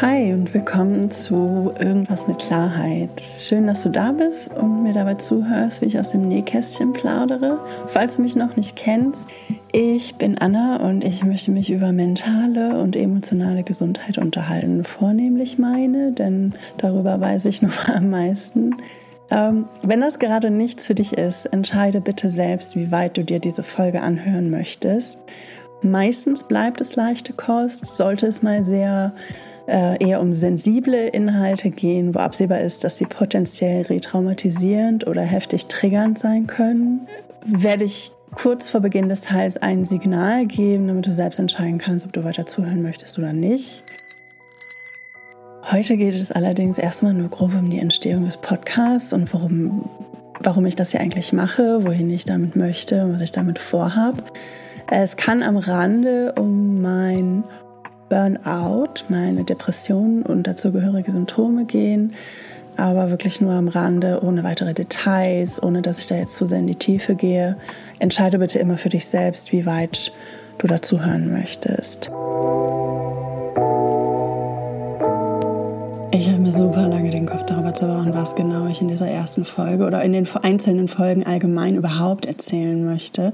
Hi und willkommen zu Irgendwas mit Klarheit. Schön, dass du da bist und mir dabei zuhörst, wie ich aus dem Nähkästchen plaudere. Falls du mich noch nicht kennst, ich bin Anna und ich möchte mich über mentale und emotionale Gesundheit unterhalten. Vornehmlich meine, denn darüber weiß ich nur am meisten. Ähm, wenn das gerade nichts für dich ist, entscheide bitte selbst, wie weit du dir diese Folge anhören möchtest. Meistens bleibt es leichte Kost, sollte es mal sehr äh, eher um sensible Inhalte gehen, wo absehbar ist, dass sie potenziell retraumatisierend oder heftig triggernd sein können, werde ich kurz vor Beginn des Teils ein Signal geben, damit du selbst entscheiden kannst, ob du weiter zuhören möchtest oder nicht. Heute geht es allerdings erstmal nur grob um die Entstehung des Podcasts und worum, warum ich das hier eigentlich mache, wohin ich damit möchte und was ich damit vorhabe. Es kann am Rande um mein Burnout, meine Depressionen und dazugehörige Symptome gehen, aber wirklich nur am Rande, ohne weitere Details, ohne dass ich da jetzt zu sehr in die Tiefe gehe. Entscheide bitte immer für dich selbst, wie weit du dazu hören möchtest. Ich habe mir super lange den Kopf darüber zerbrochen, was genau ich in dieser ersten Folge oder in den einzelnen Folgen allgemein überhaupt erzählen möchte.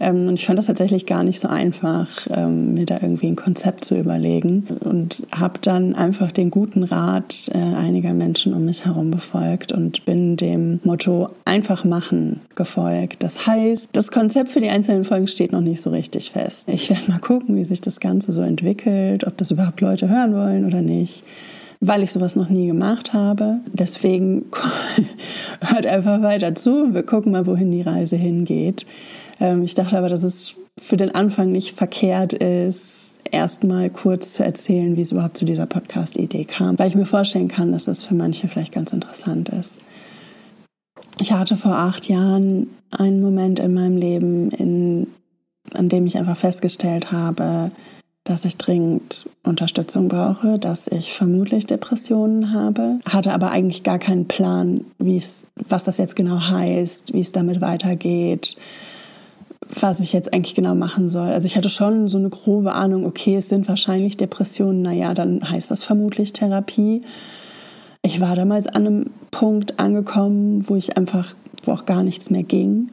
Ähm, und ich fand das tatsächlich gar nicht so einfach, ähm, mir da irgendwie ein Konzept zu überlegen und habe dann einfach den guten Rat äh, einiger Menschen um mich herum befolgt und bin dem Motto einfach machen gefolgt. Das heißt, das Konzept für die einzelnen Folgen steht noch nicht so richtig fest. Ich werde mal gucken, wie sich das Ganze so entwickelt, ob das überhaupt Leute hören wollen oder nicht weil ich sowas noch nie gemacht habe. Deswegen hört einfach weiter zu und wir gucken mal, wohin die Reise hingeht. Ähm, ich dachte aber, dass es für den Anfang nicht verkehrt ist, erstmal kurz zu erzählen, wie es überhaupt zu dieser Podcast-Idee kam, weil ich mir vorstellen kann, dass das für manche vielleicht ganz interessant ist. Ich hatte vor acht Jahren einen Moment in meinem Leben, in, an dem ich einfach festgestellt habe, dass ich dringend Unterstützung brauche, dass ich vermutlich Depressionen habe, hatte aber eigentlich gar keinen Plan, wie es, was das jetzt genau heißt, wie es damit weitergeht, was ich jetzt eigentlich genau machen soll. Also ich hatte schon so eine grobe Ahnung, okay, es sind wahrscheinlich Depressionen, naja, dann heißt das vermutlich Therapie. Ich war damals an einem Punkt angekommen, wo ich einfach, wo auch gar nichts mehr ging.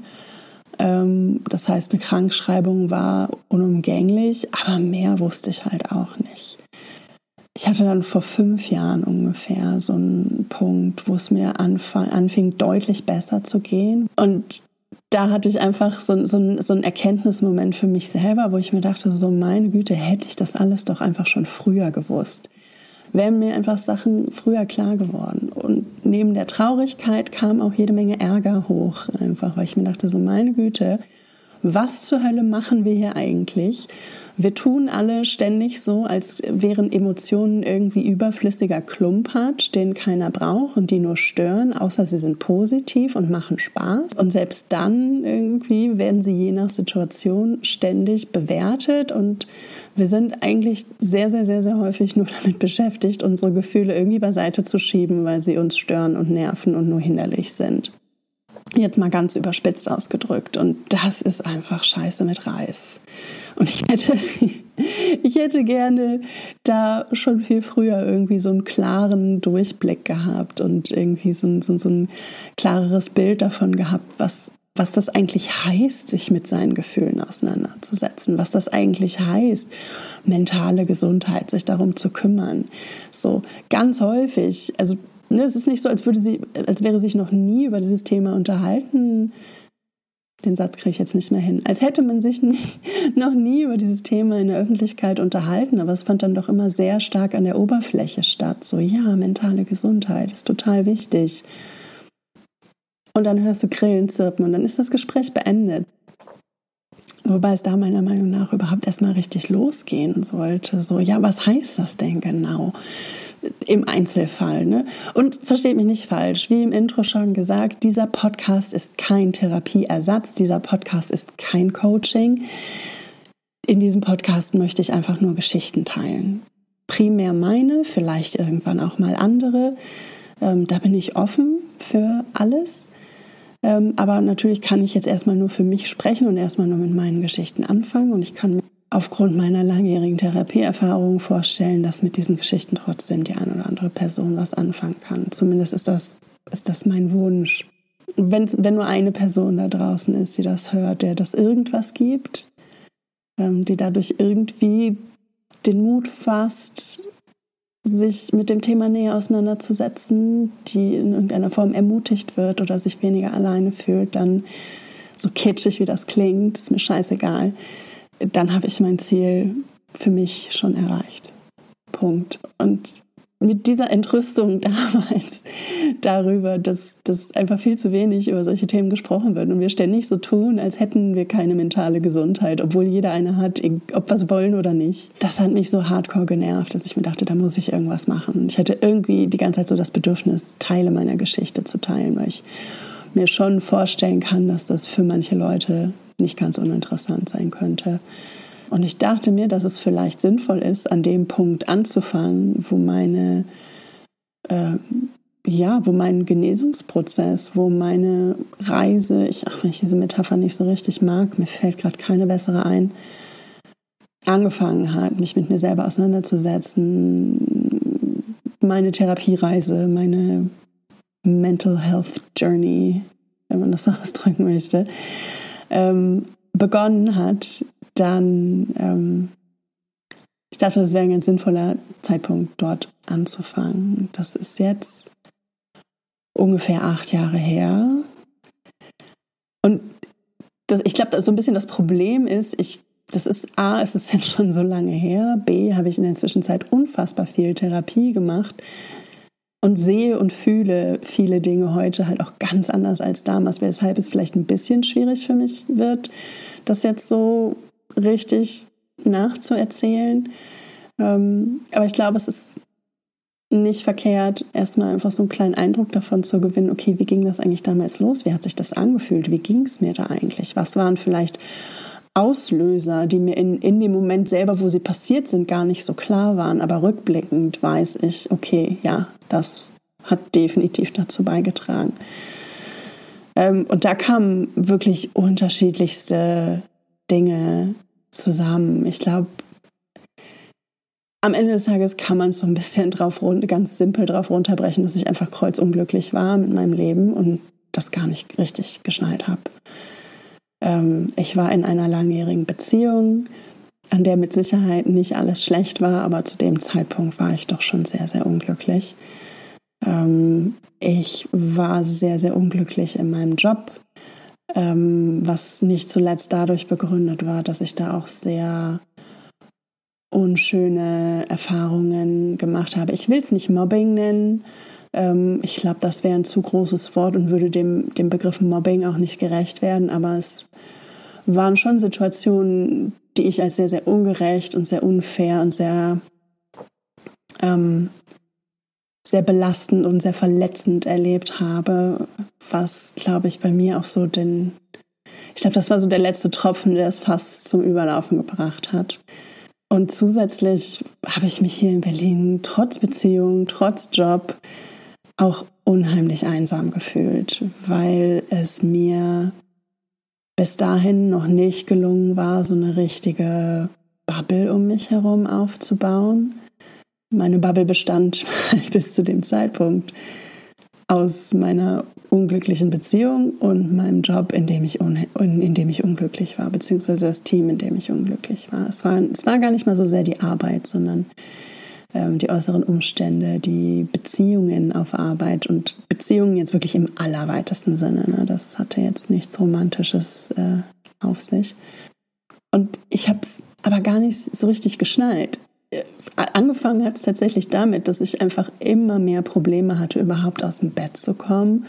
Ähm, das heißt, eine Krankschreibung war unumgänglich, aber mehr wusste ich halt auch nicht. Ich hatte dann vor fünf Jahren ungefähr so einen Punkt, wo es mir anfing, deutlich besser zu gehen. Und da hatte ich einfach so, so, so einen Erkenntnismoment für mich selber, wo ich mir dachte, so meine Güte, hätte ich das alles doch einfach schon früher gewusst. Wären mir einfach Sachen früher klar geworden. Und neben der Traurigkeit kam auch jede Menge Ärger hoch, einfach, weil ich mir dachte, so meine Güte, was zur Hölle machen wir hier eigentlich? Wir tun alle ständig so, als wären Emotionen irgendwie überflüssiger Klumpatsch, den keiner braucht und die nur stören, außer sie sind positiv und machen Spaß. Und selbst dann irgendwie werden sie je nach Situation ständig bewertet und wir sind eigentlich sehr, sehr, sehr, sehr häufig nur damit beschäftigt, unsere Gefühle irgendwie beiseite zu schieben, weil sie uns stören und nerven und nur hinderlich sind. Jetzt mal ganz überspitzt ausgedrückt. Und das ist einfach scheiße mit Reis. Und ich hätte, ich hätte gerne da schon viel früher irgendwie so einen klaren Durchblick gehabt und irgendwie so ein, so, so ein klareres Bild davon gehabt, was, was das eigentlich heißt, sich mit seinen Gefühlen auseinanderzusetzen, was das eigentlich heißt, mentale Gesundheit, sich darum zu kümmern. So ganz häufig, also Ne, es ist nicht so, als, würde sie, als wäre sich noch nie über dieses Thema unterhalten. Den Satz kriege ich jetzt nicht mehr hin. Als hätte man sich nicht, noch nie über dieses Thema in der Öffentlichkeit unterhalten, aber es fand dann doch immer sehr stark an der Oberfläche statt. So, ja, mentale Gesundheit ist total wichtig. Und dann hörst du Grillen zirpen und dann ist das Gespräch beendet. Wobei es da meiner Meinung nach überhaupt erstmal richtig losgehen sollte. So, ja, was heißt das denn genau? Im Einzelfall. Ne? Und versteht mich nicht falsch, wie im Intro schon gesagt, dieser Podcast ist kein Therapieersatz, dieser Podcast ist kein Coaching. In diesem Podcast möchte ich einfach nur Geschichten teilen. Primär meine, vielleicht irgendwann auch mal andere. Ähm, da bin ich offen für alles. Ähm, aber natürlich kann ich jetzt erstmal nur für mich sprechen und erstmal nur mit meinen Geschichten anfangen. Und ich kann aufgrund meiner langjährigen Therapieerfahrung vorstellen, dass mit diesen Geschichten trotzdem die eine oder andere Person was anfangen kann. Zumindest ist das, ist das mein Wunsch. Wenn, wenn nur eine Person da draußen ist, die das hört, der das irgendwas gibt, ähm, die dadurch irgendwie den Mut fasst, sich mit dem Thema näher auseinanderzusetzen, die in irgendeiner Form ermutigt wird oder sich weniger alleine fühlt, dann so kitschig wie das klingt, ist mir scheißegal dann habe ich mein Ziel für mich schon erreicht. Punkt. Und mit dieser Entrüstung damals darüber, dass, dass einfach viel zu wenig über solche Themen gesprochen wird und wir ständig so tun, als hätten wir keine mentale Gesundheit, obwohl jeder eine hat, ob wir es wollen oder nicht. Das hat mich so hardcore genervt, dass ich mir dachte, da muss ich irgendwas machen. Ich hatte irgendwie die ganze Zeit so das Bedürfnis, Teile meiner Geschichte zu teilen, weil ich mir schon vorstellen kann, dass das für manche Leute nicht ganz uninteressant sein könnte. Und ich dachte mir, dass es vielleicht sinnvoll ist, an dem Punkt anzufangen, wo meine, äh, ja, wo mein Genesungsprozess, wo meine Reise, ich, ach, wenn ich diese Metapher nicht so richtig mag, mir fällt gerade keine bessere ein, angefangen hat, mich mit mir selber auseinanderzusetzen, meine Therapiereise, meine Mental Health Journey, wenn man das ausdrücken möchte, ähm, begonnen hat, dann, ähm, ich dachte, das wäre ein ganz sinnvoller Zeitpunkt, dort anzufangen. Das ist jetzt ungefähr acht Jahre her. Und das, ich glaube, so ein bisschen das Problem ist, ich, das ist A, es ist jetzt schon so lange her, B, habe ich in der Zwischenzeit unfassbar viel Therapie gemacht und sehe und fühle viele Dinge heute halt auch ganz anders als damals, weshalb es vielleicht ein bisschen schwierig für mich wird, das jetzt so richtig nachzuerzählen. Ähm, aber ich glaube, es ist nicht verkehrt, erstmal einfach so einen kleinen Eindruck davon zu gewinnen, okay, wie ging das eigentlich damals los? Wie hat sich das angefühlt? Wie ging es mir da eigentlich? Was waren vielleicht Auslöser, die mir in, in dem Moment selber, wo sie passiert sind, gar nicht so klar waren. Aber rückblickend weiß ich, okay, ja, das hat definitiv dazu beigetragen. Ähm, und da kamen wirklich unterschiedlichste Dinge zusammen. Ich glaube, am Ende des Tages kann man es so ein bisschen drauf ganz simpel drauf runterbrechen, dass ich einfach kreuzunglücklich war mit meinem Leben und das gar nicht richtig geschnallt habe. Ähm, ich war in einer langjährigen Beziehung, an der mit Sicherheit nicht alles schlecht war, aber zu dem Zeitpunkt war ich doch schon sehr, sehr unglücklich. Ähm, ich war sehr, sehr unglücklich in meinem Job, ähm, was nicht zuletzt dadurch begründet war, dass ich da auch sehr unschöne Erfahrungen gemacht habe. Ich will es nicht Mobbing nennen, ähm, ich glaube, das wäre ein zu großes Wort und würde dem, dem Begriff Mobbing auch nicht gerecht werden. Aber es waren schon Situationen, die ich als sehr, sehr ungerecht und sehr unfair und sehr, ähm, sehr belastend und sehr verletzend erlebt habe, was, glaube ich, bei mir auch so den, ich glaube, das war so der letzte Tropfen, der es fast zum Überlaufen gebracht hat. Und zusätzlich habe ich mich hier in Berlin trotz Beziehung, trotz Job auch unheimlich einsam gefühlt, weil es mir bis dahin noch nicht gelungen war, so eine richtige Bubble um mich herum aufzubauen. Meine Bubble bestand bis zu dem Zeitpunkt aus meiner unglücklichen Beziehung und meinem Job, in dem ich, in dem ich unglücklich war, beziehungsweise das Team, in dem ich unglücklich war. Es war, es war gar nicht mal so sehr die Arbeit, sondern die äußeren Umstände, die Beziehungen auf Arbeit und Beziehungen jetzt wirklich im allerweitesten Sinne. Ne? Das hatte jetzt nichts Romantisches äh, auf sich. Und ich habe es aber gar nicht so richtig geschnallt. Äh, angefangen hat es tatsächlich damit, dass ich einfach immer mehr Probleme hatte, überhaupt aus dem Bett zu kommen.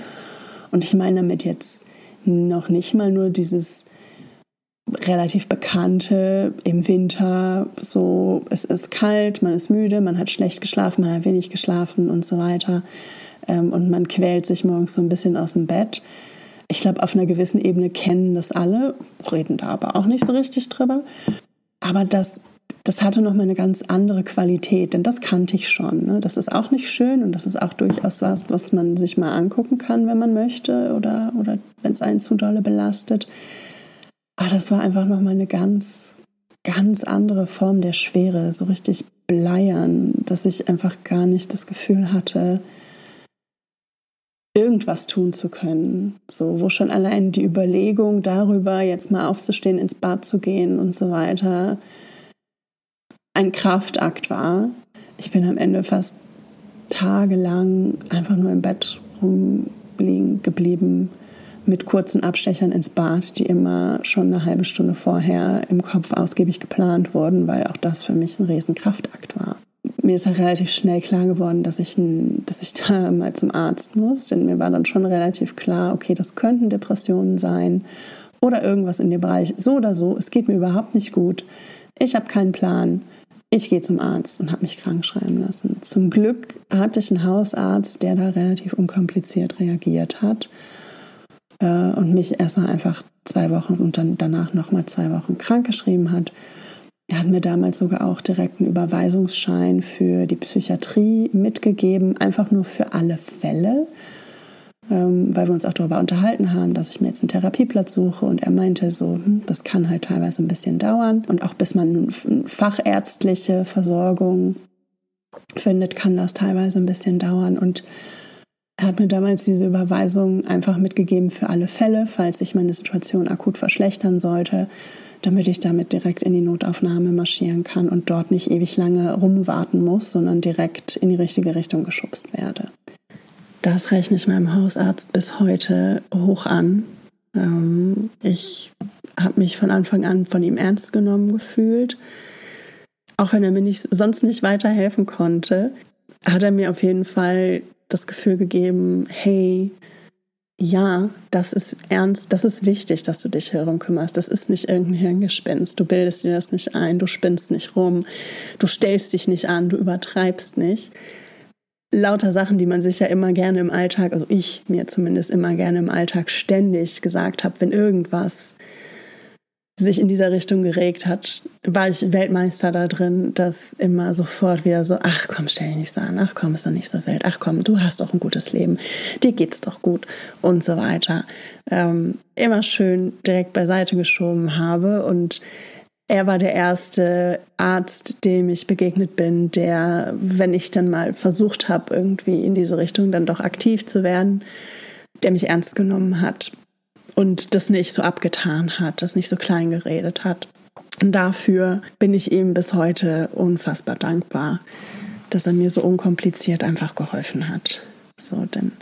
Und ich meine damit jetzt noch nicht mal nur dieses relativ bekannte im Winter, so es ist kalt, man ist müde, man hat schlecht geschlafen, man hat wenig geschlafen und so weiter. Ähm, und man quält sich morgens so ein bisschen aus dem Bett. Ich glaube, auf einer gewissen Ebene kennen das alle, reden da aber auch nicht so richtig drüber. Aber das, das hatte nochmal eine ganz andere Qualität, denn das kannte ich schon. Ne? Das ist auch nicht schön und das ist auch durchaus was, was man sich mal angucken kann, wenn man möchte oder, oder wenn es einen zu dolle belastet. Ah, das war einfach nochmal eine ganz ganz andere Form der Schwere, so richtig bleiern, dass ich einfach gar nicht das Gefühl hatte, irgendwas tun zu können. So, wo schon allein die Überlegung darüber, jetzt mal aufzustehen, ins Bad zu gehen und so weiter, ein Kraftakt war. Ich bin am Ende fast tagelang einfach nur im Bett rumliegen geblieben mit kurzen Abstechern ins Bad, die immer schon eine halbe Stunde vorher im Kopf ausgiebig geplant wurden, weil auch das für mich ein Riesenkraftakt war. Mir ist halt relativ schnell klar geworden, dass ich, dass ich da mal zum Arzt muss, denn mir war dann schon relativ klar, okay, das könnten Depressionen sein oder irgendwas in dem Bereich. So oder so, es geht mir überhaupt nicht gut. Ich habe keinen Plan. Ich gehe zum Arzt und habe mich krank schreiben lassen. Zum Glück hatte ich einen Hausarzt, der da relativ unkompliziert reagiert hat äh, und mich erstmal einfach zwei Wochen und dann danach nochmal zwei Wochen krank geschrieben hat. Er hat mir damals sogar auch direkt einen Überweisungsschein für die Psychiatrie mitgegeben, einfach nur für alle Fälle, ähm, weil wir uns auch darüber unterhalten haben, dass ich mir jetzt einen Therapieplatz suche. Und er meinte so, hm, das kann halt teilweise ein bisschen dauern. Und auch bis man fachärztliche Versorgung findet, kann das teilweise ein bisschen dauern. Und er hat mir damals diese Überweisung einfach mitgegeben für alle Fälle, falls sich meine Situation akut verschlechtern sollte, damit ich damit direkt in die Notaufnahme marschieren kann und dort nicht ewig lange rumwarten muss, sondern direkt in die richtige Richtung geschubst werde. Das rechne ich meinem Hausarzt bis heute hoch an. Ähm, ich habe mich von Anfang an von ihm ernst genommen gefühlt. Auch wenn er mir nicht, sonst nicht weiterhelfen konnte, hat er mir auf jeden Fall das Gefühl gegeben, hey, ja, das ist ernst, das ist wichtig, dass du dich darum kümmerst. Das ist nicht irgendein Hirngespinst. Du bildest dir das nicht ein, du spinnst nicht rum, du stellst dich nicht an, du übertreibst nicht. Lauter Sachen, die man sich ja immer gerne im Alltag, also ich mir zumindest immer gerne im Alltag ständig gesagt habe, wenn irgendwas sich in dieser Richtung geregt hat, war ich Weltmeister da drin, dass immer sofort wieder so, ach komm, stell dich nicht so an, ach komm, ist doch nicht so wild, ach komm, du hast doch ein gutes Leben, dir geht's doch gut und so weiter. Ähm, immer schön direkt beiseite geschoben habe und er war der erste Arzt, dem ich begegnet bin, der, wenn ich dann mal versucht habe, irgendwie in diese Richtung dann doch aktiv zu werden, der mich ernst genommen hat und das nicht so abgetan hat, das nicht so klein geredet hat. Und dafür bin ich ihm bis heute unfassbar dankbar, dass er mir so unkompliziert einfach geholfen hat. So, denn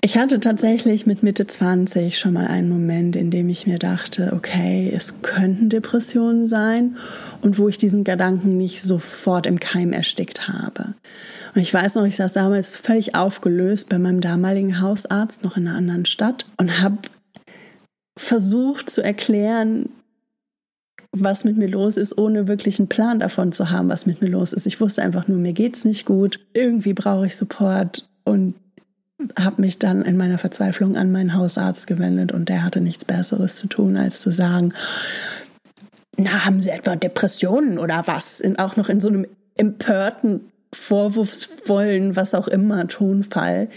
ich hatte tatsächlich mit Mitte 20 schon mal einen Moment, in dem ich mir dachte, okay, es könnten Depressionen sein und wo ich diesen Gedanken nicht sofort im Keim erstickt habe. Und ich weiß noch, ich saß damals völlig aufgelöst bei meinem damaligen Hausarzt noch in einer anderen Stadt und habe versucht zu erklären, was mit mir los ist, ohne wirklich einen Plan davon zu haben, was mit mir los ist. Ich wusste einfach nur, mir geht's nicht gut, irgendwie brauche ich Support und habe mich dann in meiner Verzweiflung an meinen Hausarzt gewendet und der hatte nichts Besseres zu tun, als zu sagen, na, haben Sie etwa Depressionen oder was? In, auch noch in so einem empörten, vorwurfsvollen, was auch immer Tonfall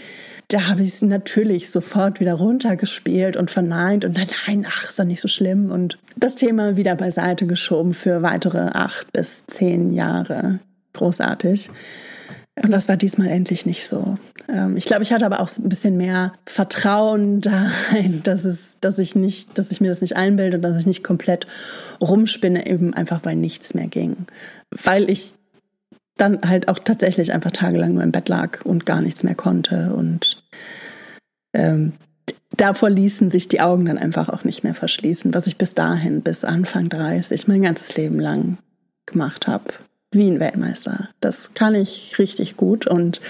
da habe ich es natürlich sofort wieder runtergespielt und verneint und nein, ach, ist doch nicht so schlimm und das Thema wieder beiseite geschoben für weitere acht bis zehn Jahre. Großartig. Und das war diesmal endlich nicht so. Ähm, ich glaube, ich hatte aber auch ein bisschen mehr Vertrauen da rein, dass es, dass ich nicht, dass ich mir das nicht einbilde und dass ich nicht komplett rumspinne, eben einfach weil nichts mehr ging. Weil ich dann halt auch tatsächlich einfach tagelang nur im Bett lag und gar nichts mehr konnte. Und ähm, davor ließen sich die Augen dann einfach auch nicht mehr verschließen, was ich bis dahin, bis Anfang 30, mein ganzes Leben lang gemacht habe. Wie ein Weltmeister. Das kann ich richtig gut und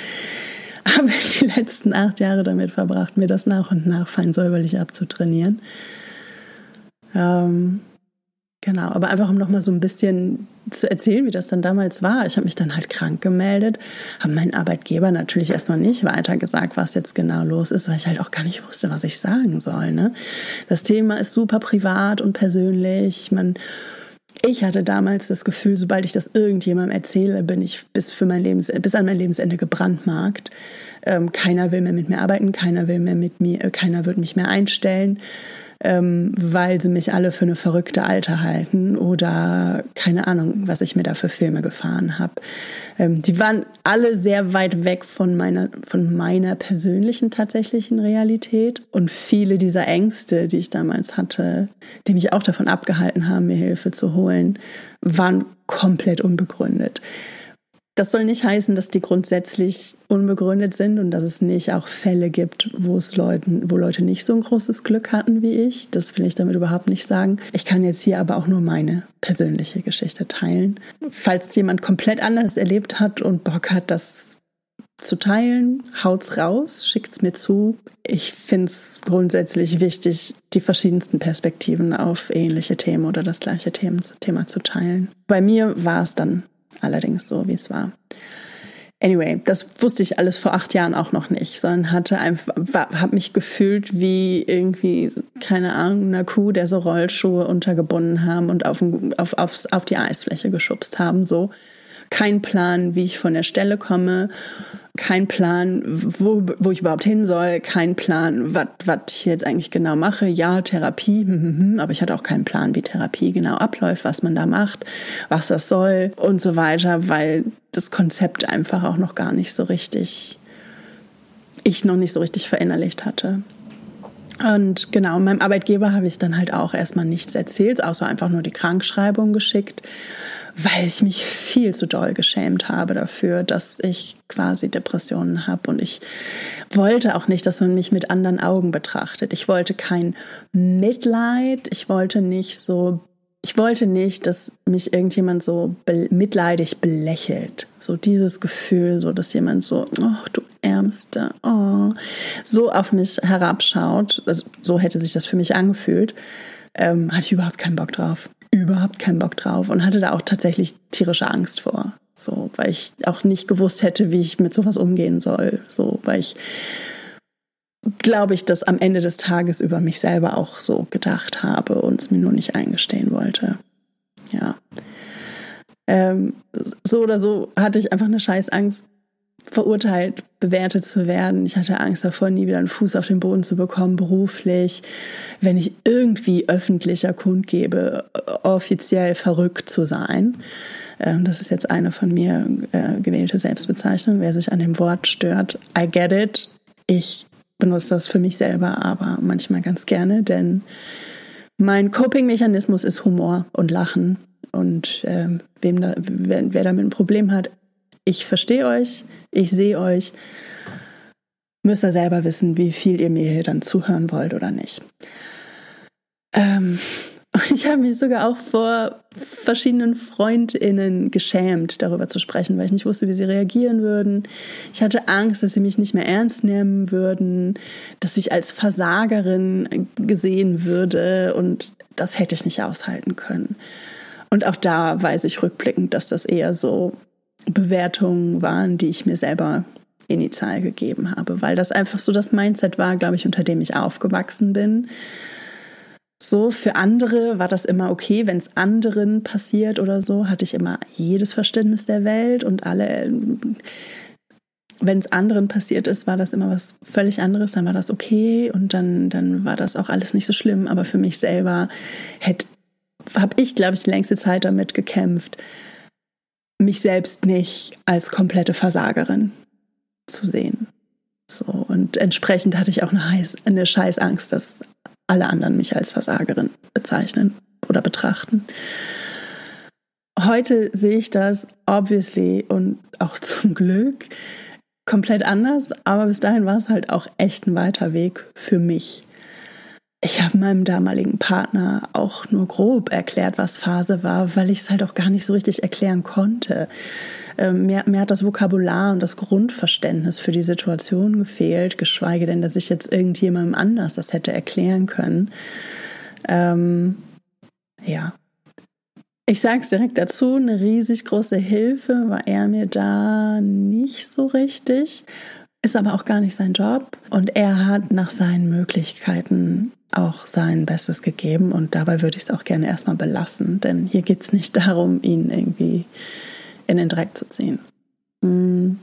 habe die letzten acht Jahre damit verbracht, mir das nach und nach fein säuberlich abzutrainieren. Ähm, Genau, aber einfach um nochmal so ein bisschen zu erzählen, wie das dann damals war. Ich habe mich dann halt krank gemeldet, habe meinen Arbeitgeber natürlich erstmal nicht weiter gesagt, was jetzt genau los ist, weil ich halt auch gar nicht wusste, was ich sagen soll. Ne? Das Thema ist super privat und persönlich. Man, ich hatte damals das Gefühl, sobald ich das irgendjemandem erzähle, bin ich bis, für mein Lebens, bis an mein Lebensende gebrandmarkt. Ähm, keiner will mehr mit mir arbeiten, keiner will mehr mit mir, keiner wird mich mehr einstellen ähm, weil sie mich alle für eine verrückte Alte halten oder keine Ahnung, was ich mir da für Filme gefahren habe. Ähm, die waren alle sehr weit weg von meiner, von meiner persönlichen tatsächlichen Realität und viele dieser Ängste, die ich damals hatte, die mich auch davon abgehalten haben, mir Hilfe zu holen, waren komplett unbegründet. Das soll nicht heißen, dass die grundsätzlich unbegründet sind und dass es nicht auch Fälle gibt, wo es Leuten, wo Leute nicht so ein großes Glück hatten wie ich. Das will ich damit überhaupt nicht sagen. Ich kann jetzt hier aber auch nur meine persönliche Geschichte teilen. Falls jemand komplett anders erlebt hat und Bock hat, das zu teilen, haut's raus, schickt's mir zu. Ich find's grundsätzlich wichtig, die verschiedensten Perspektiven auf ähnliche Themen oder das gleiche Thema zu teilen. Bei mir war es dann allerdings so, wie es war. Anyway, das wusste ich alles vor acht Jahren auch noch nicht, sondern hatte einfach, habe mich gefühlt wie irgendwie, keine Ahnung, eine Kuh, der so Rollschuhe untergebunden haben und auf, auf, auf, auf die Eisfläche geschubst haben, so. Kein Plan, wie ich von der Stelle komme kein Plan, wo, wo ich überhaupt hin soll, kein Plan, was ich jetzt eigentlich genau mache. Ja, Therapie, hm, hm, hm, aber ich hatte auch keinen Plan, wie Therapie genau abläuft, was man da macht, was das soll und so weiter, weil das Konzept einfach auch noch gar nicht so richtig, ich noch nicht so richtig verinnerlicht hatte. Und genau, meinem Arbeitgeber habe ich dann halt auch erstmal nichts erzählt, außer einfach nur die Krankschreibung geschickt weil ich mich viel zu doll geschämt habe dafür, dass ich quasi Depressionen habe. Und ich wollte auch nicht, dass man mich mit anderen Augen betrachtet. Ich wollte kein Mitleid. Ich wollte nicht so, ich wollte nicht, dass mich irgendjemand so be mitleidig belächelt. So dieses Gefühl, so dass jemand so, oh, du Ärmste, oh, so auf mich herabschaut. Also, so hätte sich das für mich angefühlt. Ähm, hatte ich überhaupt keinen Bock drauf überhaupt keinen Bock drauf und hatte da auch tatsächlich tierische Angst vor. So, weil ich auch nicht gewusst hätte, wie ich mit sowas umgehen soll. So, weil ich glaube ich, das am Ende des Tages über mich selber auch so gedacht habe und es mir nur nicht eingestehen wollte. Ja. Ähm, so oder so hatte ich einfach eine scheiß Angst, verurteilt, bewertet zu werden. Ich hatte Angst davor, nie wieder einen Fuß auf den Boden zu bekommen, beruflich. Wenn ich irgendwie öffentlicher kundgebe, offiziell verrückt zu sein. Ähm, das ist jetzt eine von mir äh, gewählte Selbstbezeichnung. Wer sich an dem Wort stört, I get it. Ich benutze das für mich selber, aber manchmal ganz gerne, denn mein Coping-Mechanismus ist Humor und Lachen. Und ähm, wem da, wer, wer damit ein Problem hat, ich verstehe euch, ich sehe euch. Müsst ihr selber wissen, wie viel ihr mir hier dann zuhören wollt oder nicht. Ähm, und ich habe mich sogar auch vor verschiedenen FreundInnen geschämt, darüber zu sprechen, weil ich nicht wusste, wie sie reagieren würden. Ich hatte Angst, dass sie mich nicht mehr ernst nehmen würden, dass ich als Versagerin gesehen würde und das hätte ich nicht aushalten können. Und auch da weiß ich rückblickend, dass das eher so Bewertungen waren, die ich mir selber initial gegeben habe, weil das einfach so das Mindset war, glaube ich, unter dem ich aufgewachsen bin. So, für andere war das immer okay, wenn es anderen passiert oder so, hatte ich immer jedes Verständnis der Welt und alle, wenn es anderen passiert ist, war das immer was völlig anderes, dann war das okay und dann, dann war das auch alles nicht so schlimm, aber für mich selber habe ich, glaube ich, die längste Zeit damit gekämpft, mich selbst nicht als komplette Versagerin zu sehen. So, und entsprechend hatte ich auch eine, heiß, eine Scheißangst, dass alle anderen mich als Versagerin bezeichnen oder betrachten. Heute sehe ich das obviously und auch zum Glück komplett anders, aber bis dahin war es halt auch echt ein weiter Weg für mich. Ich habe meinem damaligen Partner auch nur grob erklärt, was Phase war, weil ich es halt auch gar nicht so richtig erklären konnte. Ähm, mir, mir hat das Vokabular und das Grundverständnis für die Situation gefehlt, geschweige denn, dass ich jetzt irgendjemandem anders das hätte erklären können. Ähm, ja. Ich sage es direkt dazu, eine riesig große Hilfe war er mir da nicht so richtig, ist aber auch gar nicht sein Job und er hat nach seinen Möglichkeiten auch sein Bestes gegeben und dabei würde ich es auch gerne erstmal belassen, denn hier geht es nicht darum, ihn irgendwie in den Dreck zu ziehen. Hm.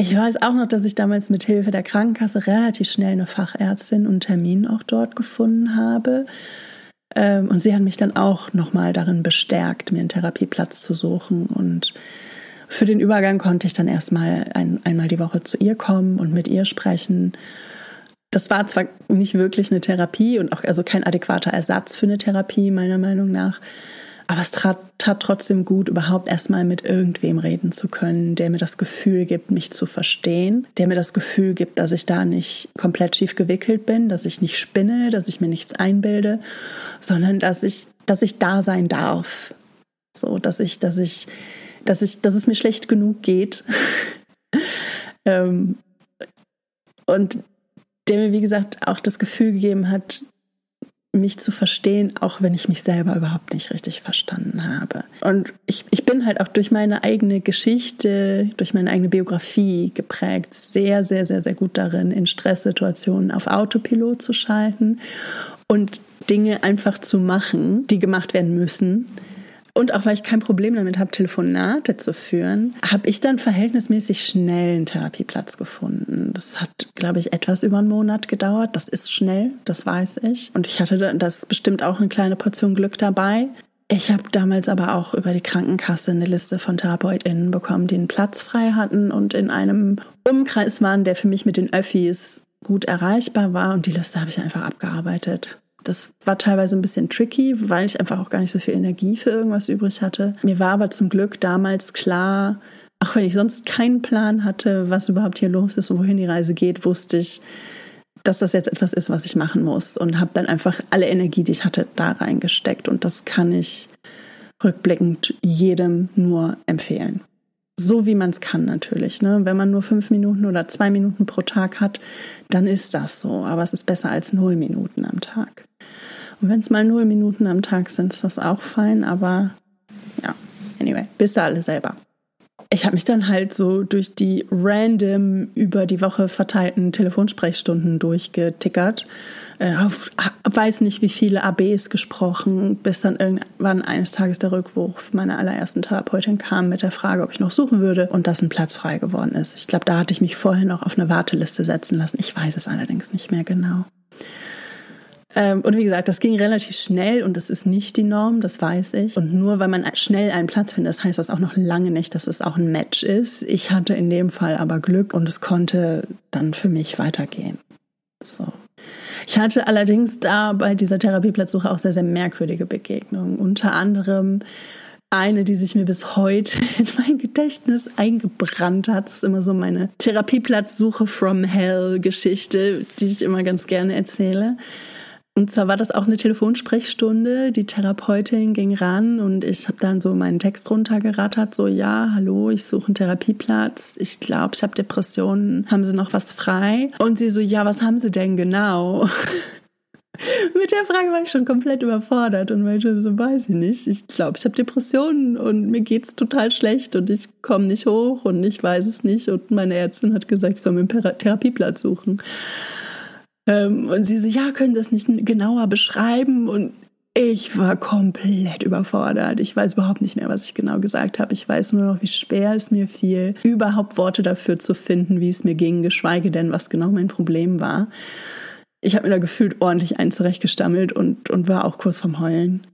Ich weiß auch noch, dass ich damals mit Hilfe der Krankenkasse relativ schnell eine Fachärztin und Termin auch dort gefunden habe. Ähm, und sie hat mich dann auch nochmal darin bestärkt, mir einen Therapieplatz zu suchen. Und für den Übergang konnte ich dann erstmal ein, einmal die Woche zu ihr kommen und mit ihr sprechen. Das war zwar nicht wirklich eine Therapie und auch also kein adäquater Ersatz für eine Therapie, meiner Meinung nach. Aber es tat, tat trotzdem gut, überhaupt erstmal mit irgendwem reden zu können, der mir das Gefühl gibt, mich zu verstehen, der mir das Gefühl gibt, dass ich da nicht komplett schief gewickelt bin, dass ich nicht spinne, dass ich mir nichts einbilde, sondern dass ich, dass ich da sein darf. So, dass ich, dass ich, dass ich, dass es mir schlecht genug geht. ähm, und der mir, wie gesagt, auch das Gefühl gegeben hat, mich zu verstehen, auch wenn ich mich selber überhaupt nicht richtig verstanden habe. Und ich, ich bin halt auch durch meine eigene Geschichte, durch meine eigene Biografie geprägt, sehr, sehr, sehr, sehr gut darin, in Stresssituationen auf Autopilot zu schalten und Dinge einfach zu machen, die gemacht werden müssen und auch weil ich kein Problem damit habe, Telefonate zu führen, habe ich dann verhältnismäßig schnell einen Therapieplatz gefunden. Das hat, glaube ich, etwas über einen Monat gedauert. Das ist schnell, das weiß ich. Und ich hatte das bestimmt auch eine kleine Portion Glück dabei. Ich habe damals aber auch über die Krankenkasse eine Liste von TherapeutInnen bekommen, die einen Platz frei hatten und in einem Umkreis waren, der für mich mit den Öffis gut erreichbar war. Und die Liste habe ich einfach abgearbeitet. Das war teilweise ein bisschen tricky, weil ich einfach auch gar nicht so viel Energie für irgendwas übrig hatte. Mir war aber zum Glück damals klar, auch wenn ich sonst keinen Plan hatte, was überhaupt hier los ist und wohin die Reise geht, wusste ich, dass das jetzt etwas ist, was ich machen muss und habe dann einfach alle Energie, die ich hatte, da reingesteckt und das kann ich rückblickend jedem nur empfehlen. So wie man es kann natürlich. Ne? Wenn man nur fünf Minuten oder zwei Minuten pro Tag hat, dann ist das so. Aber es ist besser als null Minuten am Tag. Und wenn es mal null Minuten am Tag sind, ist das auch fein, aber ja, anyway, wisst ihr alle selber. Ich habe mich dann halt so durch die random über die Woche verteilten Telefonsprechstunden durchgetickert. Äh, auf, weiß nicht, wie viele ABs gesprochen, bis dann irgendwann eines Tages der Rückwurf meiner allerersten Therapeutin kam mit der Frage, ob ich noch suchen würde und dass ein Platz frei geworden ist. Ich glaube, da hatte ich mich vorher noch auf eine Warteliste setzen lassen. Ich weiß es allerdings nicht mehr genau. Ähm, und wie gesagt, das ging relativ schnell und das ist nicht die Norm, das weiß ich. Und nur weil man schnell einen Platz findet, das heißt das auch noch lange nicht, dass es auch ein Match ist. Ich hatte in dem Fall aber Glück und es konnte dann für mich weitergehen. So. Ich hatte allerdings da bei dieser Therapieplatzsuche auch sehr, sehr merkwürdige Begegnungen. Unter anderem eine, die sich mir bis heute in mein Gedächtnis eingebrannt hat. Das ist immer so meine Therapieplatzsuche from Hell Geschichte, die ich immer ganz gerne erzähle. Und zwar war das auch eine Telefonsprechstunde. Die Therapeutin ging ran und ich habe dann so meinen Text runtergerattert, so ja, hallo, ich suche einen Therapieplatz. Ich glaube, ich habe Depressionen. Haben Sie noch was frei? Und sie so, ja, was haben Sie denn genau? Mit der Frage war ich schon komplett überfordert und meinte so, weiß ich nicht. Ich glaube, ich habe Depressionen und mir geht's total schlecht und ich komme nicht hoch und ich weiß es nicht. Und meine Ärztin hat gesagt, ich soll mir einen Therapieplatz suchen. Ähm, und sie so, ja, können das nicht genauer beschreiben? Und ich war komplett überfordert. Ich weiß überhaupt nicht mehr, was ich genau gesagt habe. Ich weiß nur noch, wie schwer es mir fiel, überhaupt Worte dafür zu finden, wie es mir ging, geschweige denn, was genau mein Problem war. Ich habe mir da gefühlt ordentlich ein zurechtgestammelt und, und war auch kurz vorm Heulen.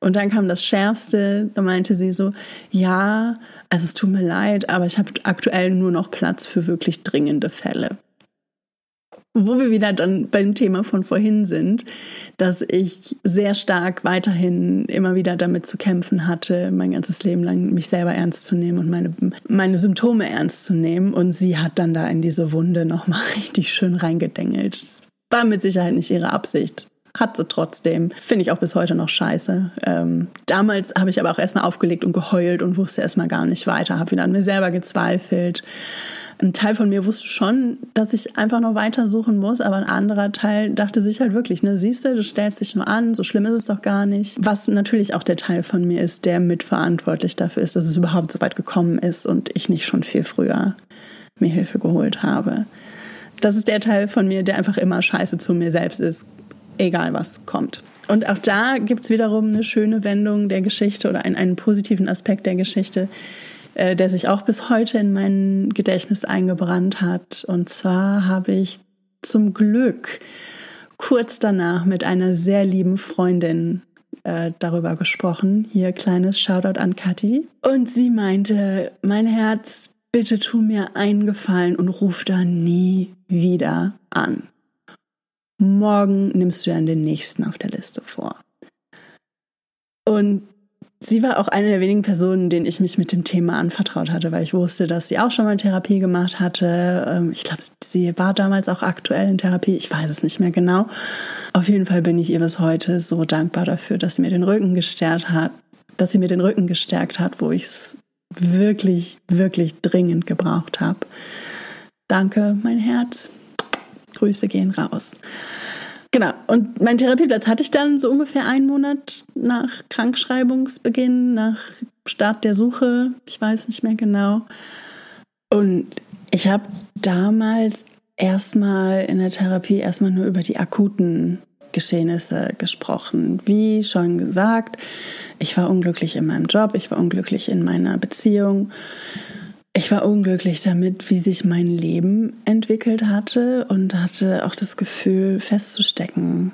Und dann kam das Schärfste, da meinte sie so, ja, also es tut mir leid, aber ich habe aktuell nur noch Platz für wirklich dringende Fälle wo wir wieder dann beim Thema von vorhin sind, dass ich sehr stark weiterhin immer wieder damit zu kämpfen hatte, mein ganzes Leben lang mich selber ernst zu nehmen und meine, meine Symptome ernst zu nehmen. Und sie hat dann da in diese Wunde nochmal richtig schön reingedengelt. Das war mit Sicherheit nicht ihre Absicht. Hat sie trotzdem. Finde ich auch bis heute noch scheiße. Ähm, damals habe ich aber auch erstmal aufgelegt und geheult und wusste erstmal gar nicht weiter. Habe wieder an mir selber gezweifelt ein Teil von mir wusste schon, dass ich einfach noch weiter suchen muss, aber ein anderer Teil dachte sich halt wirklich, ne, siehst du, du stellst dich nur an, so schlimm ist es doch gar nicht. Was natürlich auch der Teil von mir ist, der mitverantwortlich dafür ist, dass es überhaupt so weit gekommen ist und ich nicht schon viel früher mir Hilfe geholt habe. Das ist der Teil von mir, der einfach immer scheiße zu mir selbst ist, egal was kommt. Und auch da gibt's wiederum eine schöne Wendung der Geschichte oder einen, einen positiven Aspekt der Geschichte äh, der sich auch bis heute in mein Gedächtnis eingebrannt hat. Und zwar habe ich zum Glück kurz danach mit einer sehr lieben Freundin äh, darüber gesprochen. Hier kleines Shoutout an Kathi. Und sie meinte, mein Herz, bitte tu mir einen Gefallen und ruf da nie wieder an. Morgen nimmst du dann den nächsten auf der Liste vor. Und sie war auch eine der wenigen Personen, denen ich mich mit dem Thema anvertraut hatte, weil ich wusste, dass sie auch schon mal Therapie gemacht hatte. Ähm, ich glaube, sie war damals auch aktuell in Therapie. Ich weiß es nicht mehr genau. Auf jeden Fall bin ich ihr bis heute so dankbar dafür, dass sie mir den Rücken gestärkt hat, dass sie mir den Rücken gestärkt hat, wo ich es wirklich, wirklich dringend gebraucht habe. Danke, mein Herz. Grüße gehen raus. Genau. Und meinen Therapieplatz hatte ich dann so ungefähr einen Monat nach Krankschreibungsbeginn, nach Start der Suche. Ich weiß nicht mehr genau. Und ich habe damals erstmal in der Therapie erstmal nur über die akuten Geschehnisse gesprochen. Wie schon gesagt, ich war unglücklich in meinem Job, ich war unglücklich in meiner Beziehung. Ich war unglücklich damit, wie sich mein Leben entwickelt hatte und hatte auch das Gefühl, festzustecken.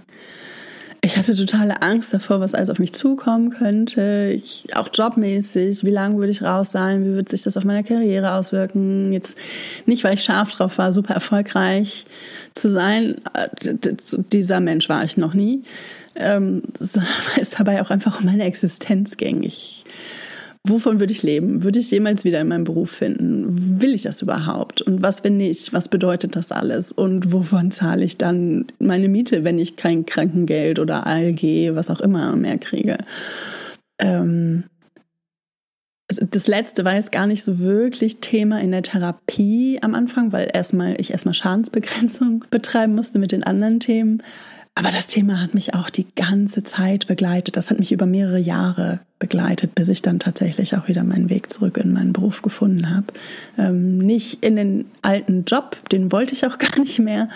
Ich hatte totale Angst davor, was alles auf mich zukommen könnte. Ich, auch jobmäßig, wie lange würde ich raus sein? Wie würde sich das auf meine Karriere auswirken? Jetzt nicht, weil ich scharf drauf war, super erfolgreich zu sein. Dieser Mensch war ich noch nie. Ähm, sondern weil es dabei auch einfach um meine Existenz ging. Ich Wovon würde ich leben? Würde ich jemals wieder in meinem Beruf finden? Will ich das überhaupt? Und was, wenn nicht? Was bedeutet das alles? Und wovon zahle ich dann meine Miete, wenn ich kein Krankengeld oder ALG, was auch immer mehr kriege? Ähm das letzte war jetzt gar nicht so wirklich Thema in der Therapie am Anfang, weil erstmal ich erstmal Schadensbegrenzung betreiben musste mit den anderen Themen. Aber das Thema hat mich auch die ganze Zeit begleitet. Das hat mich über mehrere Jahre begleitet, bis ich dann tatsächlich auch wieder meinen Weg zurück in meinen Beruf gefunden habe. Ähm, nicht in den alten Job, den wollte ich auch gar nicht mehr,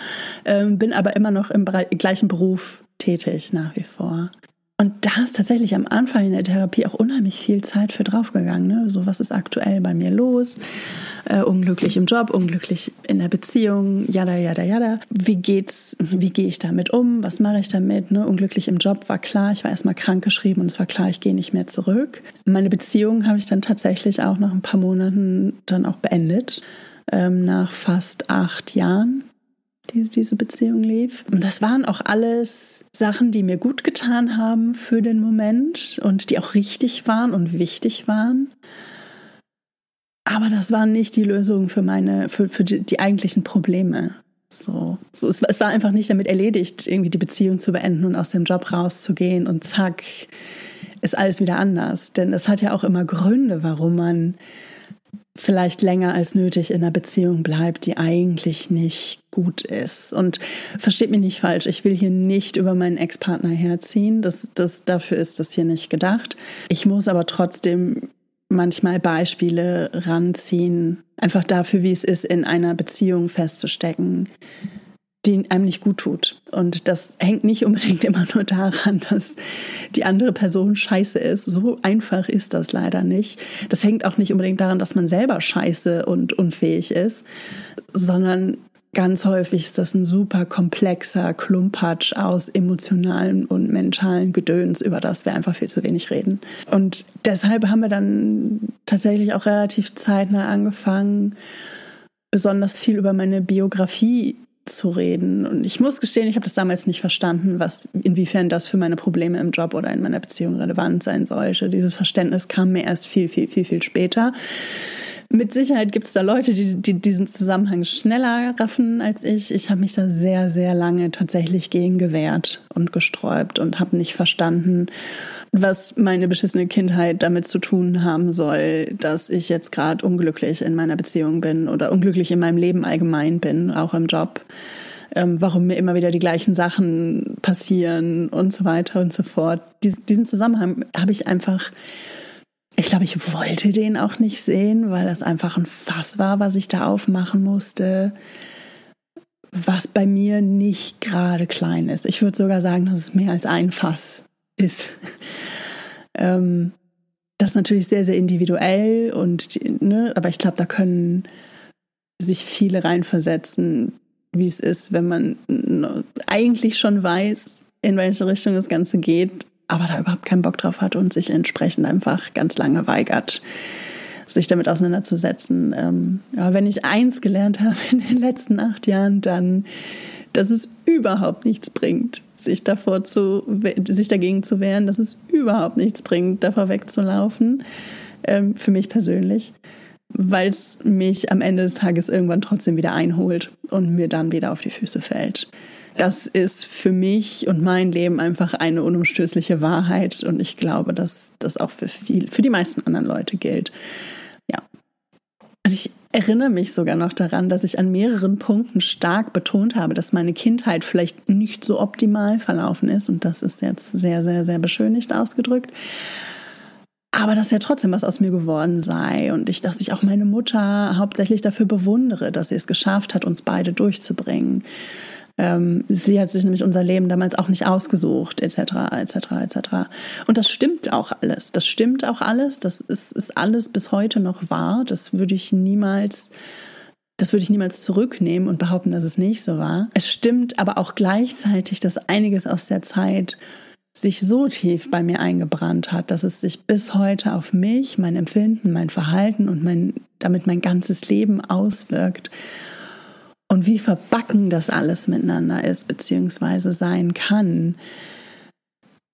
ähm, bin aber immer noch im gleichen Beruf tätig nach wie vor. Und da ist tatsächlich am Anfang in der Therapie auch unheimlich viel Zeit für draufgegangen. Ne? So, was ist aktuell bei mir los? Äh, unglücklich im Job, unglücklich in der Beziehung, jada, jada, jada. Wie geht's, wie gehe ich damit um? Was mache ich damit? Ne? Unglücklich im Job war klar, ich war erstmal krank geschrieben und es war klar, ich gehe nicht mehr zurück. Meine Beziehung habe ich dann tatsächlich auch nach ein paar Monaten dann auch beendet. Ähm, nach fast acht Jahren die, diese Beziehung lief. Und das waren auch alles Sachen, die mir gut getan haben für den Moment und die auch richtig waren und wichtig waren. Aber das waren nicht die Lösungen für meine, für, für die, die eigentlichen Probleme. So, so es, es war einfach nicht damit erledigt, irgendwie die Beziehung zu beenden und aus dem Job rauszugehen und zack, ist alles wieder anders. Denn es hat ja auch immer Gründe, warum man vielleicht länger als nötig in einer Beziehung bleibt, die eigentlich nicht gut ist. Und versteht mich nicht falsch, ich will hier nicht über meinen Ex-Partner herziehen. Das, das, dafür ist das hier nicht gedacht. Ich muss aber trotzdem manchmal Beispiele ranziehen, einfach dafür, wie es ist, in einer Beziehung festzustecken, die einem nicht gut tut. Und das hängt nicht unbedingt immer nur daran, dass die andere Person scheiße ist. So einfach ist das leider nicht. Das hängt auch nicht unbedingt daran, dass man selber scheiße und unfähig ist, sondern ganz häufig ist das ein super komplexer Klumpatsch aus emotionalen und mentalen Gedöns, über das wir einfach viel zu wenig reden. Und deshalb haben wir dann tatsächlich auch relativ zeitnah angefangen, besonders viel über meine Biografie zu reden. Und ich muss gestehen, ich habe das damals nicht verstanden, was, inwiefern das für meine Probleme im Job oder in meiner Beziehung relevant sein sollte. Dieses Verständnis kam mir erst viel, viel, viel, viel später. Mit Sicherheit gibt es da Leute, die, die diesen Zusammenhang schneller raffen als ich. Ich habe mich da sehr, sehr lange tatsächlich gegen gewehrt und gesträubt und habe nicht verstanden, was meine beschissene Kindheit damit zu tun haben soll, dass ich jetzt gerade unglücklich in meiner Beziehung bin oder unglücklich in meinem Leben allgemein bin, auch im Job. Ähm, warum mir immer wieder die gleichen Sachen passieren und so weiter und so fort. Dies, diesen Zusammenhang habe ich einfach, ich glaube, ich wollte den auch nicht sehen, weil das einfach ein Fass war, was ich da aufmachen musste, was bei mir nicht gerade klein ist. Ich würde sogar sagen, dass es mehr als ein Fass ist. ähm, das ist natürlich sehr, sehr individuell und, ne, aber ich glaube, da können sich viele reinversetzen, wie es ist, wenn man eigentlich schon weiß, in welche Richtung das Ganze geht, aber da überhaupt keinen Bock drauf hat und sich entsprechend einfach ganz lange weigert, sich damit auseinanderzusetzen. Ähm, aber wenn ich eins gelernt habe in den letzten acht Jahren, dann, dass es überhaupt nichts bringt, sich davor zu, sich dagegen zu wehren, dass es überhaupt nichts bringt, davor wegzulaufen, ähm, für mich persönlich, weil es mich am Ende des Tages irgendwann trotzdem wieder einholt und mir dann wieder auf die Füße fällt. Das ist für mich und mein Leben einfach eine unumstößliche Wahrheit und ich glaube, dass das auch für viel, für die meisten anderen Leute gilt. Ja. Und ich erinnere mich sogar noch daran, dass ich an mehreren Punkten stark betont habe, dass meine Kindheit vielleicht nicht so optimal verlaufen ist und das ist jetzt sehr, sehr, sehr beschönigt ausgedrückt aber dass ja trotzdem was aus mir geworden sei und ich, dass ich auch meine Mutter hauptsächlich dafür bewundere, dass sie es geschafft hat, uns beide durchzubringen. Ähm, sie hat sich nämlich unser Leben damals auch nicht ausgesucht, etc., etc., etc. Und das stimmt auch alles. Das stimmt auch alles. Das ist, ist alles bis heute noch wahr. Das würde ich niemals das würde ich niemals zurücknehmen und behaupten, dass es nicht so war. Es stimmt aber auch gleichzeitig, dass einiges aus der Zeit sich so tief bei mir eingebrannt hat, dass es sich bis heute auf mich, mein Empfinden, mein Verhalten und mein, damit mein ganzes Leben auswirkt und wie verbacken das alles miteinander ist, beziehungsweise sein kann,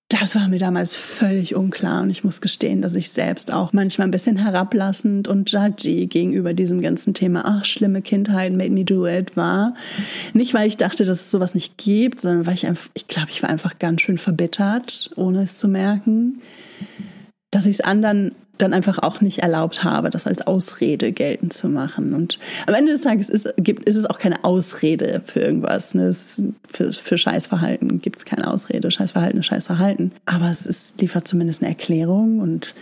das war mir damals völlig unklar und ich muss gestehen, dass ich selbst auch manchmal ein bisschen herablassend und judgy gegenüber diesem ganzen Thema, ach, schlimme Kindheit, made me do it, war. Nicht, weil ich dachte, dass es sowas nicht gibt, sondern weil ich einfach, ich glaube, ich war einfach ganz schön verbittert, ohne es zu merken, dass ich es anderen dann einfach auch nicht erlaubt habe, das als Ausrede geltend zu machen. Und am Ende des Tages ist, gibt, ist es auch keine Ausrede für irgendwas. Ne? Es, für, für Scheißverhalten gibt es keine Ausrede. Scheißverhalten ist Scheißverhalten. Aber es ist, liefert zumindest eine Erklärung. Und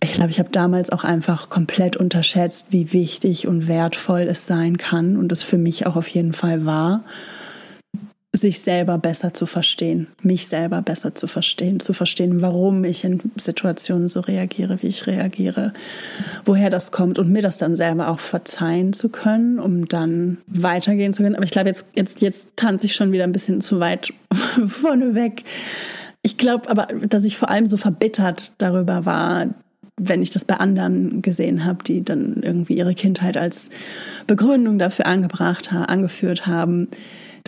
ich glaube, ich habe damals auch einfach komplett unterschätzt, wie wichtig und wertvoll es sein kann und es für mich auch auf jeden Fall war sich selber besser zu verstehen, mich selber besser zu verstehen, zu verstehen, warum ich in Situationen so reagiere, wie ich reagiere, woher das kommt und mir das dann selber auch verzeihen zu können, um dann weitergehen zu können. Aber ich glaube, jetzt, jetzt, jetzt tanze ich schon wieder ein bisschen zu weit vorne weg. Ich glaube aber, dass ich vor allem so verbittert darüber war, wenn ich das bei anderen gesehen habe, die dann irgendwie ihre Kindheit als Begründung dafür angebracht, angeführt haben,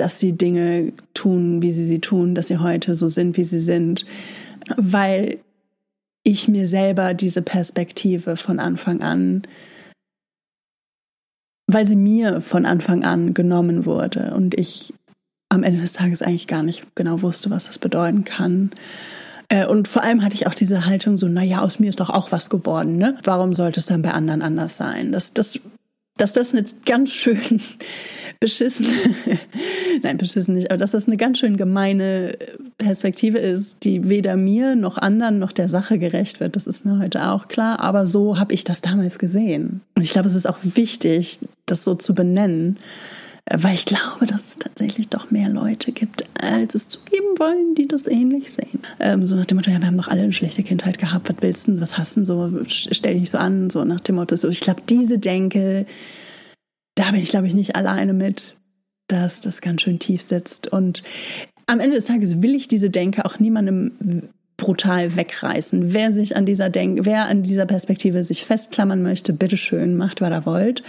dass sie Dinge tun, wie sie sie tun, dass sie heute so sind, wie sie sind, weil ich mir selber diese Perspektive von Anfang an, weil sie mir von Anfang an genommen wurde und ich am Ende des Tages eigentlich gar nicht genau wusste, was das bedeuten kann. Äh, und vor allem hatte ich auch diese Haltung so, naja, aus mir ist doch auch was geworden, ne? Warum sollte es dann bei anderen anders sein? Das, das dass das eine ganz schön beschissen, nein, beschissen nicht, aber dass das eine ganz schön gemeine Perspektive ist, die weder mir noch anderen noch der Sache gerecht wird. Das ist mir heute auch klar, aber so habe ich das damals gesehen. Und ich glaube, es ist auch wichtig, das so zu benennen, weil ich glaube, dass es tatsächlich doch mehr Leute gibt, als es zugeben wollen, die das ähnlich sehen. Ähm, so nach dem Motto, ja, wir haben doch alle eine schlechte Kindheit gehabt, was willst du, was hassen, so stell dich nicht so an, so nach dem Motto. So, ich glaube, diese Denke, da bin ich, glaube ich, nicht alleine mit, dass das ganz schön tief sitzt. Und am Ende des Tages will ich diese Denke auch niemandem brutal wegreißen. Wer sich an dieser Denk wer an dieser Perspektive sich festklammern möchte, bitteschön, macht, was er wollt.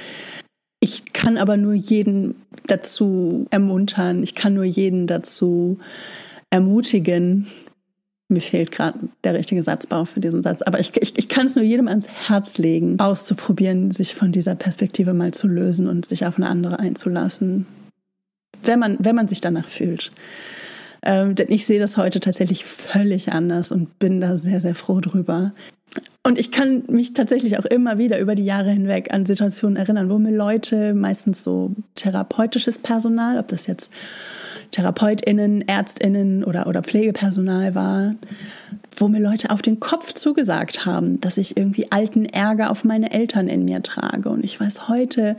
Ich kann aber nur jeden dazu ermuntern, ich kann nur jeden dazu ermutigen. Mir fehlt gerade der richtige Satzbau für diesen Satz, aber ich, ich, ich kann es nur jedem ans Herz legen, auszuprobieren, sich von dieser Perspektive mal zu lösen und sich auf eine andere einzulassen, wenn man, wenn man sich danach fühlt. Ähm, denn ich sehe das heute tatsächlich völlig anders und bin da sehr, sehr froh drüber. Und ich kann mich tatsächlich auch immer wieder über die Jahre hinweg an Situationen erinnern, wo mir Leute, meistens so therapeutisches Personal, ob das jetzt TherapeutInnen, ÄrztInnen oder, oder Pflegepersonal war, wo mir Leute auf den Kopf zugesagt haben, dass ich irgendwie alten Ärger auf meine Eltern in mir trage. Und ich weiß heute,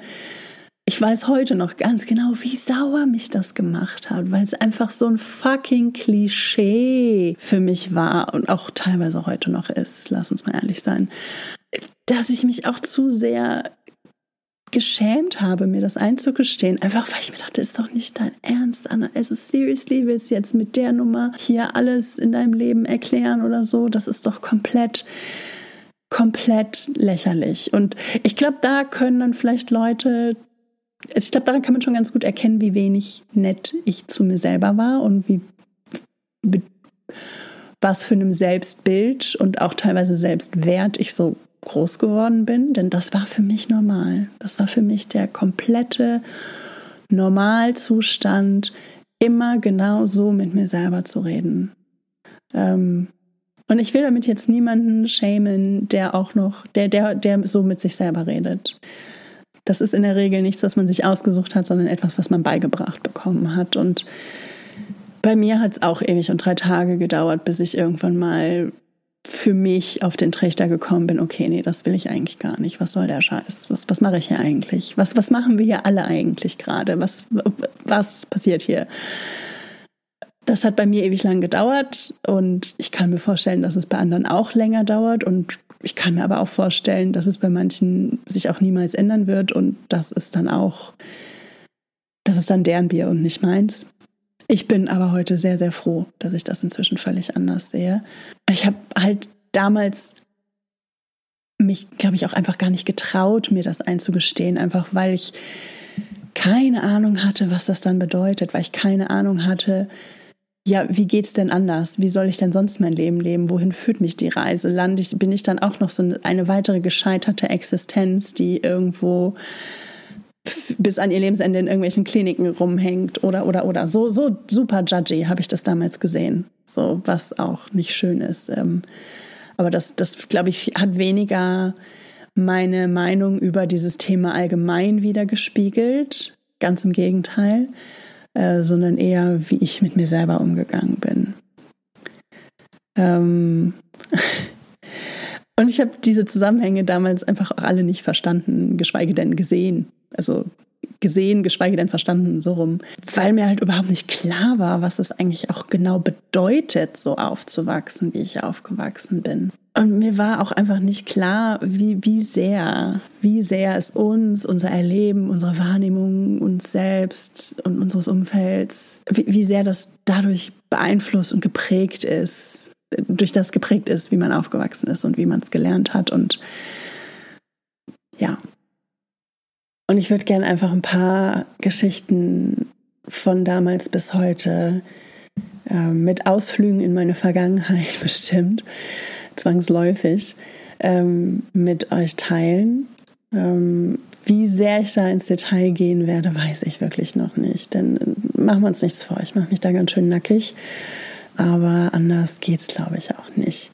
ich weiß heute noch ganz genau, wie sauer mich das gemacht hat, weil es einfach so ein fucking Klischee für mich war und auch teilweise heute noch ist, lass uns mal ehrlich sein, dass ich mich auch zu sehr geschämt habe, mir das einzugestehen. Einfach weil ich mir dachte, ist doch nicht dein Ernst, Anna. Also seriously, willst du jetzt mit der Nummer hier alles in deinem Leben erklären oder so? Das ist doch komplett komplett lächerlich. Und ich glaube, da können dann vielleicht Leute, also ich glaube, daran kann man schon ganz gut erkennen, wie wenig nett ich zu mir selber war und wie was für einem Selbstbild und auch teilweise Selbstwert ich so groß geworden bin, denn das war für mich normal. Das war für mich der komplette Normalzustand, immer genau so mit mir selber zu reden. Ähm, und ich will damit jetzt niemanden schämen, der auch noch, der, der, der so mit sich selber redet. Das ist in der Regel nichts, was man sich ausgesucht hat, sondern etwas, was man beigebracht bekommen hat. Und bei mir hat es auch ewig und drei Tage gedauert, bis ich irgendwann mal für mich auf den Trichter gekommen bin, okay, nee, das will ich eigentlich gar nicht. Was soll der Scheiß? Was, was mache ich hier eigentlich? Was, was machen wir hier alle eigentlich gerade? Was, was passiert hier? Das hat bei mir ewig lang gedauert und ich kann mir vorstellen, dass es bei anderen auch länger dauert und ich kann mir aber auch vorstellen, dass es bei manchen sich auch niemals ändern wird und das ist dann auch, das ist dann deren Bier und nicht meins. Ich bin aber heute sehr, sehr froh, dass ich das inzwischen völlig anders sehe. Ich habe halt damals mich, glaube ich, auch einfach gar nicht getraut, mir das einzugestehen, einfach weil ich keine Ahnung hatte, was das dann bedeutet, weil ich keine Ahnung hatte, ja, wie geht's denn anders? Wie soll ich denn sonst mein Leben leben? Wohin führt mich die Reise? Lande ich, bin ich dann auch noch so eine weitere gescheiterte Existenz, die irgendwo bis an ihr Lebensende in irgendwelchen Kliniken rumhängt oder oder oder so so super judgy habe ich das damals gesehen so was auch nicht schön ist ähm, aber das das glaube ich hat weniger meine Meinung über dieses Thema allgemein wieder gespiegelt ganz im Gegenteil äh, sondern eher wie ich mit mir selber umgegangen bin ähm Und ich habe diese Zusammenhänge damals einfach auch alle nicht verstanden, geschweige denn gesehen also gesehen, geschweige denn verstanden, so rum. Weil mir halt überhaupt nicht klar war, was es eigentlich auch genau bedeutet, so aufzuwachsen, wie ich aufgewachsen bin. Und mir war auch einfach nicht klar, wie, wie sehr, wie sehr es uns, unser Erleben, unsere Wahrnehmung, uns selbst und unseres Umfelds, wie, wie sehr das dadurch beeinflusst und geprägt ist, durch das geprägt ist, wie man aufgewachsen ist und wie man es gelernt hat. Und ja, und ich würde gerne einfach ein paar Geschichten von damals bis heute äh, mit Ausflügen in meine Vergangenheit bestimmt, zwangsläufig, ähm, mit euch teilen. Ähm, wie sehr ich da ins Detail gehen werde, weiß ich wirklich noch nicht. Denn äh, machen wir uns nichts vor, ich mache mich da ganz schön nackig. Aber anders geht's, glaube ich, auch nicht.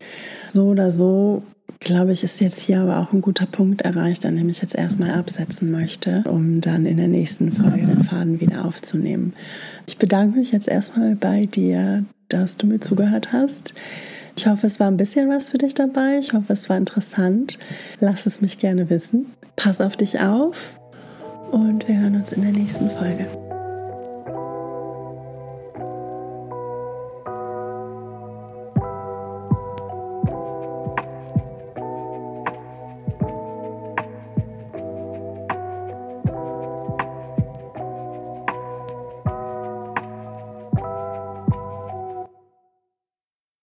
So oder so glaube ich, ist jetzt hier aber auch ein guter Punkt erreicht, an dem ich jetzt erstmal absetzen möchte, um dann in der nächsten Folge den Faden wieder aufzunehmen. Ich bedanke mich jetzt erstmal bei dir, dass du mir zugehört hast. Ich hoffe, es war ein bisschen was für dich dabei. Ich hoffe, es war interessant. Lass es mich gerne wissen. Pass auf dich auf und wir hören uns in der nächsten Folge.